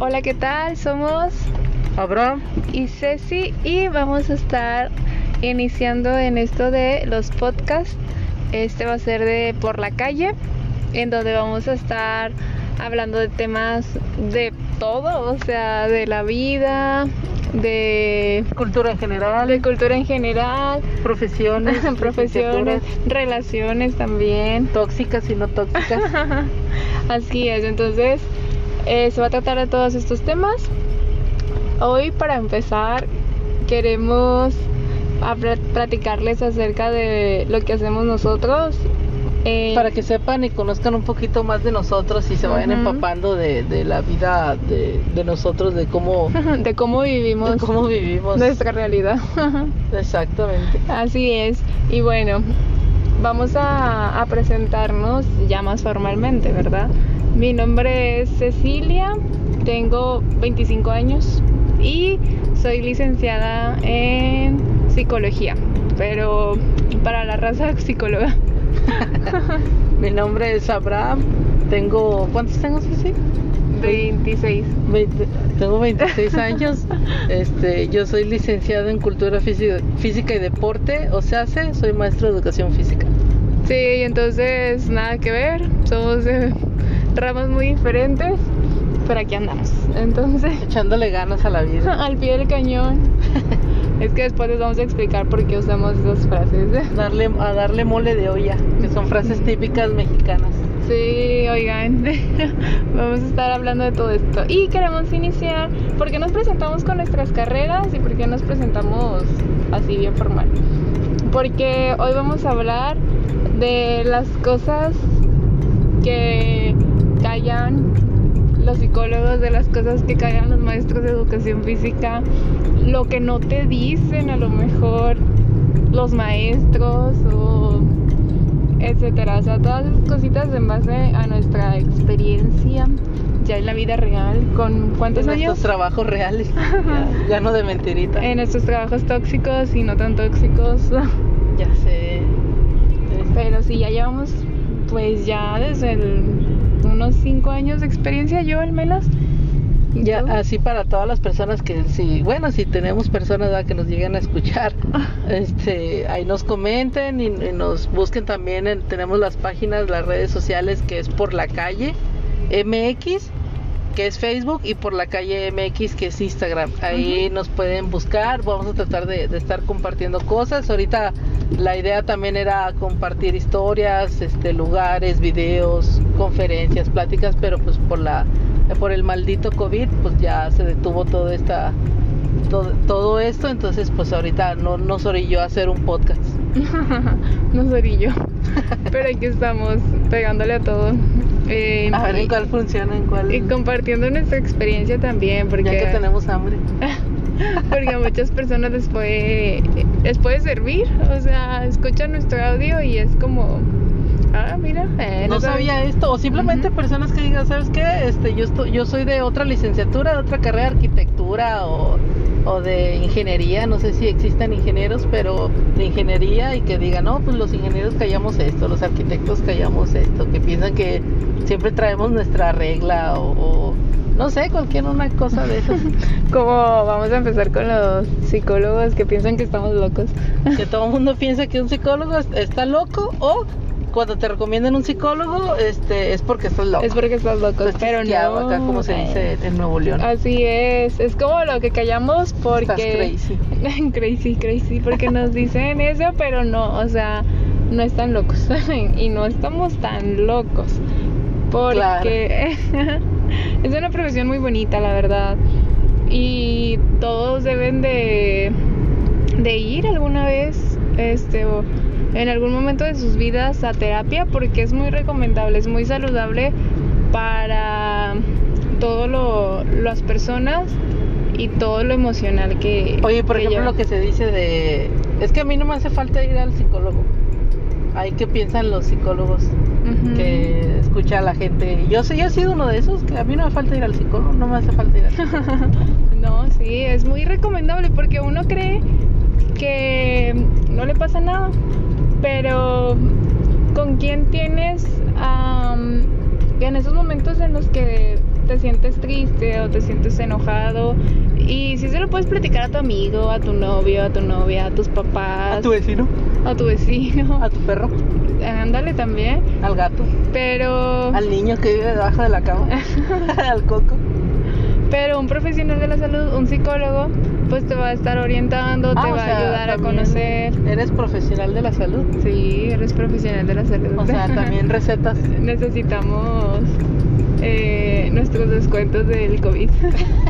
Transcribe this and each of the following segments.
Hola, ¿qué tal? Somos Abraham. y Ceci y vamos a estar iniciando en esto de los podcasts. Este va a ser de por la calle, en donde vamos a estar hablando de temas de todo, o sea, de la vida, de, Cultura en general, de cultura en general, profesiones, profesiones, relaciones también. tóxicas y no tóxicas. Así es, entonces eh, se va a tratar de todos estos temas. Hoy para empezar queremos platicarles acerca de lo que hacemos nosotros. eh, Para que sepan y conozcan un poquito más de nosotros y se vayan empapando de, de la vida de, de nosotros, de cómo, de cómo vivimos de cómo vivimos. nuestra realidad. Exactamente. Así es. Y bueno, vamos a, a presentarnos ya más formalmente, ¿verdad? Mi nombre es Cecilia, tengo 25 años y soy licenciada en psicología, pero para la raza psicóloga. Mi nombre es Abraham. Tengo, ¿cuántos tengo, Ceci? 26. 20 tengo 26 años. Este, yo soy licenciado en Cultura Física, Física y Deporte, o sea, soy maestro de Educación Física. Sí, entonces nada que ver, somos de ramas muy diferentes, pero aquí andamos. Entonces, Echándole ganas a la vida. al pie del cañón. Es que después les vamos a explicar por qué usamos esas frases. Darle, a darle mole de olla, que son frases típicas mexicanas. Sí, oigan, vamos a estar hablando de todo esto. Y queremos iniciar, ¿por qué nos presentamos con nuestras carreras y por qué nos presentamos así bien formal? Porque hoy vamos a hablar de las cosas que callan los psicólogos, de las cosas que callan los maestros de educación física, lo que no te dicen a lo mejor los maestros o etcétera, o sea, todas esas cositas en base a nuestra experiencia ya en la vida real, con cuántos En años estos trabajos reales, ya, ya no de mentirita. en nuestros trabajos tóxicos y no tan tóxicos, Ya sé. pero sí ya llevamos pues ya desde el- unos 5 años de experiencia yo al menos. ¿Y Ya, tú? así para todas las personas que si, bueno, si tenemos personas ¿verdad? que nos lleguen a escuchar, este, ahí nos comenten y, y nos busquen también, en- tenemos las páginas, las redes sociales que es por la calle MX, que es Facebook, y por la calle MX, que es Instagram. Ahí nos pueden buscar, vamos a tratar de, de estar compartiendo cosas. Ahorita la idea también era compartir historias, este, lugares, videos, conferencias, pláticas, pero pues por la por el maldito COVID, pues ya se detuvo todo esta todo, todo esto, entonces pues ahorita no nos orilló a hacer un podcast. no soy yo, pero aquí estamos pegándole a todo. Eh, A ver en cuál funciona, en cuál. y compartiendo nuestra experiencia también, porque ya que tenemos hambre. porque a muchas personas les puede, les puede servir. O sea, escuchan nuestro audio y es como, ah, mira, eh, no sabía esto o simplemente personas que digan sabes qué este yo estoy yo soy de otra licenciatura de otra carrera de arquitectura o, o de ingeniería no sé si existan ingenieros pero de ingeniería y que digan no pues los ingenieros callamos esto los arquitectos callamos esto que piensan que siempre traemos nuestra regla o, o no sé cualquier una cosa de esas Como vamos a empezar con los psicólogos que piensan que estamos locos. que todo el mundo piensa que un psicólogo es- está loco o cuando te recomiendan un psicólogo este es porque estás loco Es porque estás loco, Estás pero no. acá como se dice en Nuevo León Así es, es como lo que callamos porque Estás crazy. crazy, crazy, porque nos dicen eso, pero no, o sea, no están locos y no estamos tan locos. Porque es una profesión muy bonita, la verdad. Y todos deben de, de ir alguna vez, este, o en algún momento de sus vidas a terapia, porque es muy recomendable, es muy saludable para todo lo, las personas y todo lo emocional que Oye, por que ejemplo, lleva. lo que se dice de... Es que a mí no me hace falta ir al psicólogo. Ahí que piensan los psicólogos que escucha a la gente. Yo sé, yo he sido uno de esos, que a mí no me falta ir al psicólogo, no me hace falta ir al psicólogo. No, sí, es muy recomendable porque uno cree que no le pasa nada, pero con quién tienes am, en esos momentos en los que te sientes triste o te sientes enojado y si se lo puedes platicar a tu amigo, a tu novio, a tu novia, a tus papás, A tu vecino, a tu vecino, a tu perro, ándale también, al gato, pero al niño que vive debajo de la cama, al coco. Pero un profesional de la salud, un psicólogo, pues te va a estar orientando, te Ah, va a ayudar a conocer. Eres profesional de la salud. Sí, eres profesional de la salud. O sea, también recetas. necesitamos eh, nuestros descuentos del COVID.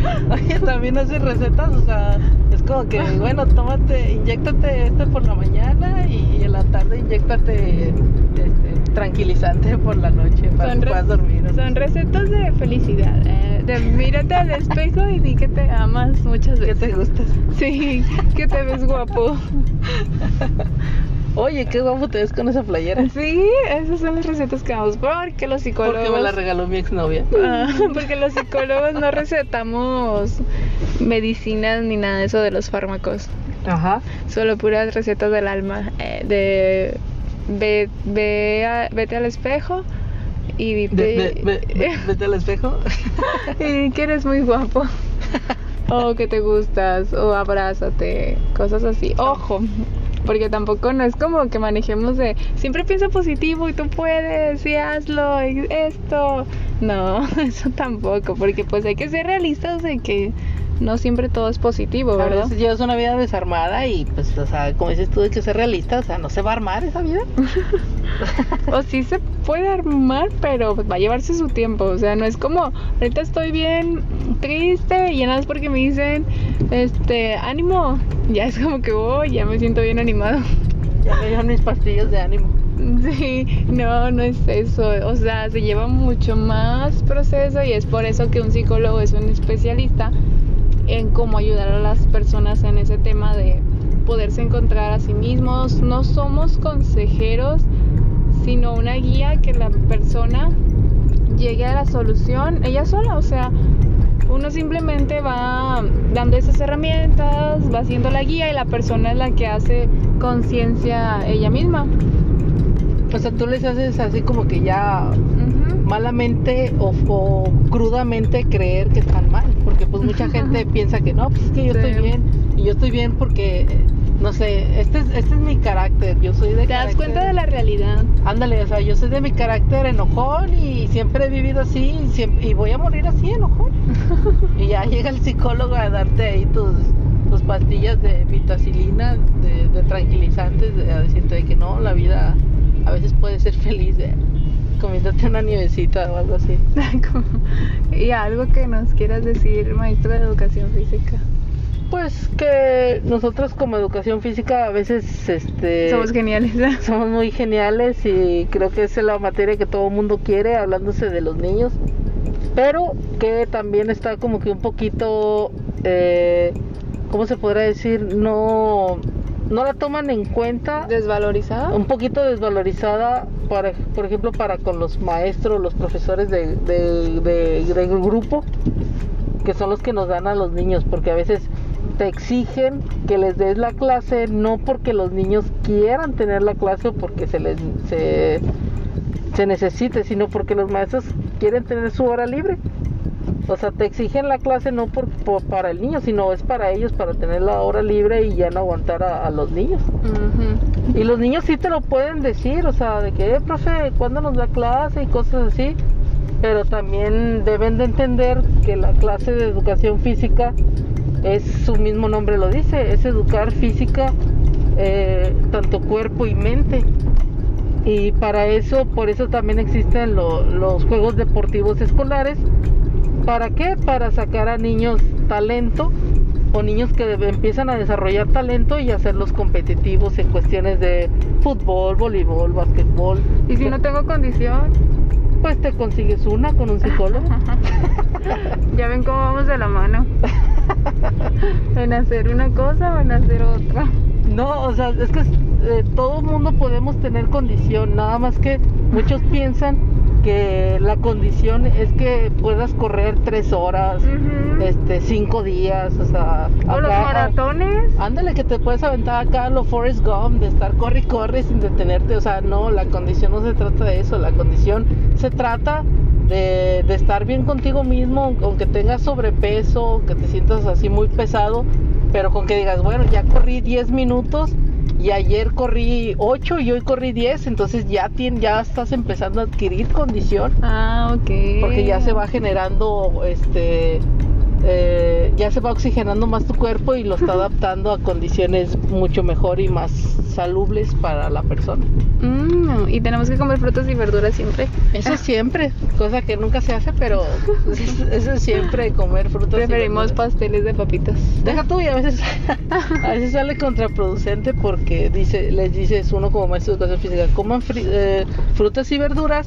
Oye, también haces recetas, o sea, es como que, bueno, tómate, inyéctate este por la mañana y en la tarde inyéctate este, tranquilizante por la noche para que puedas dormir. Son recetas de felicidad. eh, de mírate al espejo y di que te amas muchas ¿Qué veces. te gusta? Sí, que te ves guapo. Oye, qué guapo te ves con esa playera. Sí, esas son las recetas que damos porque los psicólogos. Porque me la regaló mi exnovia. Ah, porque los psicólogos no recetamos medicinas ni nada de eso de los fármacos. Ajá. Solo puras recetas del alma. eh, de ve, ve a- vete al espejo y dite Ve- ve- ve- Vete al espejo. y que eres muy guapo. o que te gustas, o abrázate, cosas así. Ojo, porque tampoco no es como que manejemos de siempre piensa positivo y tú puedes y hazlo y esto. No, eso tampoco, porque pues hay que ser realistas de que no siempre todo es positivo, ¿verdad? veces llevas una vida desarmada y pues, o sea, como dices tú, hay que ser realista, o sea, no se va a armar esa vida. O sí se puede armar, pero va a llevarse su tiempo. O sea, no es como, ahorita estoy bien triste y nada más porque me dicen, este, ánimo. Ya es como que, oh, ya me siento bien animado. Ya me dieron mis pastillas de ánimo. Sí, no, no es eso. O sea, se lleva mucho más proceso y es por eso que un psicólogo es un especialista en cómo ayudar a las personas en ese tema de poderse encontrar a sí mismos. No somos consejeros, sino una guía que la persona llegue a la solución ella sola. O sea, uno simplemente va dando esas herramientas, va haciendo la guía y la persona es la que hace conciencia ella misma. O sea, tú les haces así como que ya malamente o, o crudamente creer que están mal, porque pues mucha gente piensa que no, pues es que yo Sí. estoy bien y yo estoy bien porque no sé, este es, este es mi carácter, yo soy de Te das cuenta de la realidad. Ándale, o sea, yo soy de mi carácter enojón y siempre he vivido así y, siempre- y voy a morir así enojón. y ya llega el psicólogo a darte ahí tus, tus pastillas de vitacilina, de, de tranquilizantes, de- a decirte de que no, la vida a veces puede ser feliz de comiéndote una nievecita o algo así. Y algo que nos quieras decir, maestro de educación física. Pues que nosotros como educación física a veces este Somos geniales. somos muy geniales y creo que es la materia que todo el mundo quiere hablándose de los niños pero que también está como que un poquito eh, cómo se podrá decir no no la toman en cuenta Desvalorizado. un poquito desvalorizada para, por ejemplo para con los maestros los profesores de, de- de- del grupo que son los que nos dan a los niños porque a veces te exigen que les des la clase no porque los niños quieran tener la clase o porque se les se, se necesite sino porque los maestros quieren tener su hora libre o sea, te exigen la clase no por, por- para el niño, sino es para ellos, para tener la hora libre y ya no aguantar a- a los niños. Y los niños sí te lo pueden decir, o sea, de que, eh, profe, ¿cuándo nos da clase? y cosas así. Pero también deben de entender que la clase de educación física es su mismo nombre lo dice, es educar física, eh, tanto cuerpo y mente. Y para eso, por eso también existen lo- los juegos deportivos escolares. ¿Para qué? Para sacar a niños talento o niños que empiezan a desarrollar talento y hacerlos competitivos en cuestiones de fútbol, voleibol, básquetbol. Y si no tengo condición, Pues te consigues una con un psicólogo. ya ven cómo vamos de la mano. En hacer una cosa o en hacer otra. No, o sea, es que eh, todo mundo podemos tener condición, nada más que muchos piensan que la condición es que puedas correr tres horas, Ujú. este, cinco días, o sea, O los acá- maratones. Ándale, que te puedes aventar acá a lo Forrest Gump, de estar corre y corre sin detenerte. O sea, no, la condición no se trata de eso. La condición se trata de, de estar bien contigo mismo, aunque tengas sobrepeso, que te sientas así muy pesado, pero con que digas, bueno, ya corrí 10 minutos y ayer corrí 8 y hoy corrí 10, entonces ya, tien- ya estás empezando a adquirir condición Ah, ok. porque ya se va generando este eh, ya se va oxigenando más tu cuerpo y lo está adaptando a condiciones mucho mejor y más salubles para la persona. Mm, y tenemos que comer frutas y verduras siempre. Eso siempre, cosa que nunca se hace, pero eso, eso es siempre comer frutas. y Preferimos verduras. pasteles de papitas. Deja tú y a veces, a veces sale contraproducente porque dice, les dices uno como maestro de educación física, coman fri- eh, frutas y verduras,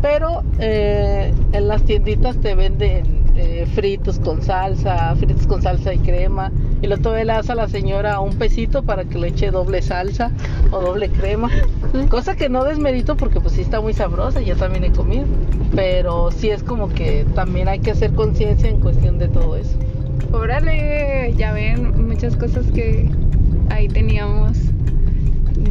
pero eh, en las tienditas te venden eh, fritos con salsa, fritos con salsa y crema, y luego todavía le das a la señora un pesito para que le eche doble salsa o doble crema, cosa que no desmerito porque pues sí está muy sabrosa, yo también he comido, pero sí es como que también hay que hacer conciencia en cuestión de todo eso. Órale, ya ven muchas cosas que ahí teníamos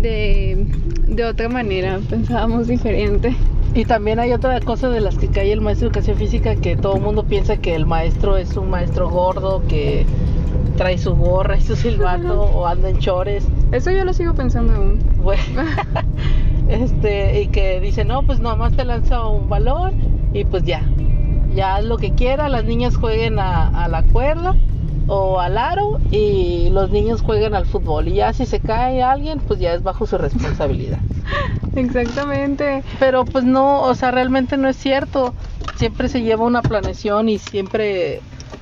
de, de otra manera, pensábamos diferente. Y también hay otra cosa de las que cae el maestro de educación física que todo el mundo piensa que el maestro es un maestro gordo que trae su gorra y su silbato o anda en chores. Eso yo lo sigo pensando aún. Bueno, este, y que dice, no, pues nomás te lanza un balón y pues ya, ya haz lo que quiera, las niñas jueguen a, a la cuerda o al aro y los niños jueguen al fútbol y ya si se cae alguien, pues ya es bajo su responsabilidad. Exactamente. Pero pues no, o sea, realmente no es cierto. Siempre se lleva una planeación y siempre,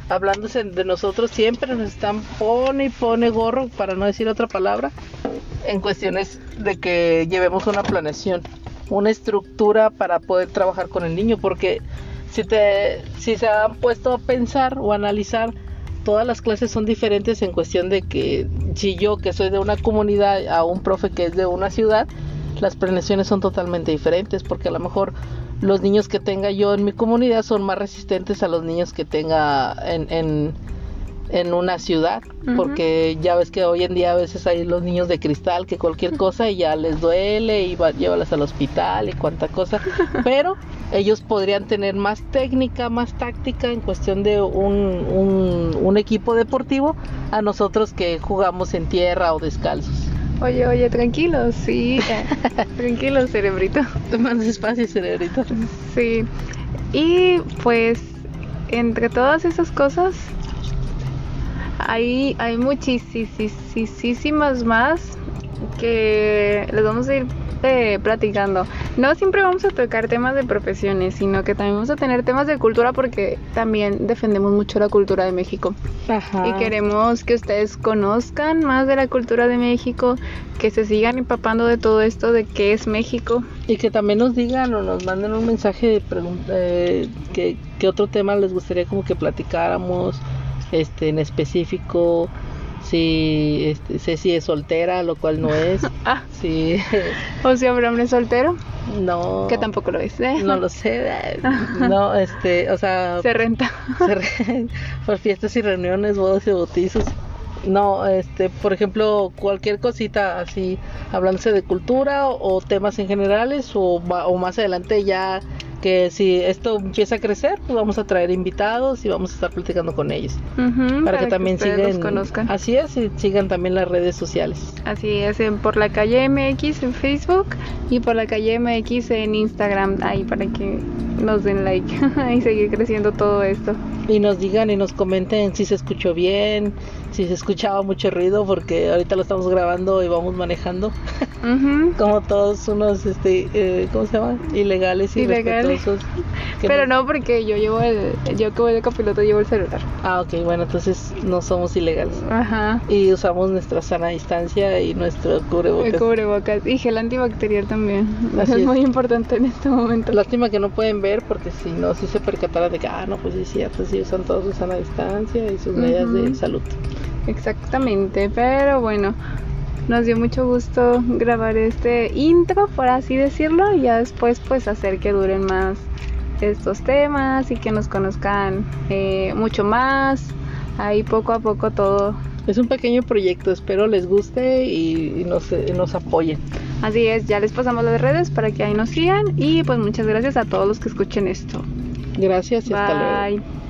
hablándose de nosotros, siempre nos están pone y pone gorro, para no decir otra palabra, en cuestiones de que llevemos una planeación, una estructura para poder trabajar con el niño, porque si, te, si se han puesto a pensar o analizar, todas las clases son diferentes en cuestión de que si yo que soy de una comunidad a un profe que es de una ciudad, las planeaciones son totalmente diferentes porque a lo mejor los niños que tenga yo en mi comunidad son más resistentes a los niños que tenga en, en, en una ciudad porque ya ves que hoy en día a veces hay los niños de cristal que cualquier cosa y ya les duele y va, llévalas al hospital y cuánta cosa pero ellos podrían tener más técnica, más táctica en cuestión de un, un, un equipo deportivo a nosotros que jugamos en tierra o descalzos. Oye, oye, tranquilos, sí. tranquilos, cerebrito. Más despacio, cerebrito. Sí. Y pues, entre todas esas cosas, hay, hay muchísimas más que les vamos a ir eh, platicando. No siempre vamos a tocar temas de profesiones, sino que también vamos a tener temas de cultura porque también defendemos mucho la cultura de México. Ajá. Y queremos que ustedes conozcan más de la cultura de México, que se sigan empapando de todo esto, de qué es México. Y que también nos digan o nos manden un mensaje de pregunta, eh, que, que otro tema les gustaría como que platicáramos este en específico. Si este, Ceci es soltera, lo cual no es. Ah, Si o si habrá hombre soltero, no. que tampoco lo es. ¿eh? No lo sé. No, este, o sea, Se renta. se por fiestas y reuniones, bodas y bautizos. No, este, por ejemplo, cualquier cosita así, hablándose de cultura o, o temas en generales o, o más adelante ya que si esto empieza a crecer, pues vamos a traer invitados y vamos a estar platicando con ellos Ujú, para, que también ustedes sigan, conozcan. así es, y sigan también las redes sociales. Así es, en por la calle MX en Facebook y por la calle MX en Instagram, ahí para que nos den like y seguir creciendo todo esto. Y nos digan y nos comenten si se escuchó bien, si se escuchaba mucho ruido, porque ahorita lo estamos grabando y vamos manejando. Como todos unos este eh, ¿cómo se llama? ilegales y Ilegales. Pero no porque yo llevo el, yo voy de copiloto llevo el celular. ah ok bueno entonces no somos ilegales Ajá. y usamos nuestra sana distancia y nuestro cubrebocas El cubrebocas y gel antibacterial también. Así es, es. muy importante en este momento. lástima que no pueden ver porque si no si se percataran de que ah no pues sí es cierto sí usan todos su sana distancia y sus medidas de salud Exactamente, pero bueno, nos dio mucho gusto grabar este intro, por así decirlo, y ya después pues hacer que duren más estos temas y que nos conozcan eh, mucho más. Ahí poco a poco todo. es un pequeño proyecto espero les guste y, nos, nos apoyen Así es, ya les pasamos las redes para que ahí nos sigan y pues muchas gracias a todos los que escuchen esto. Gracias y hasta luego. Bye.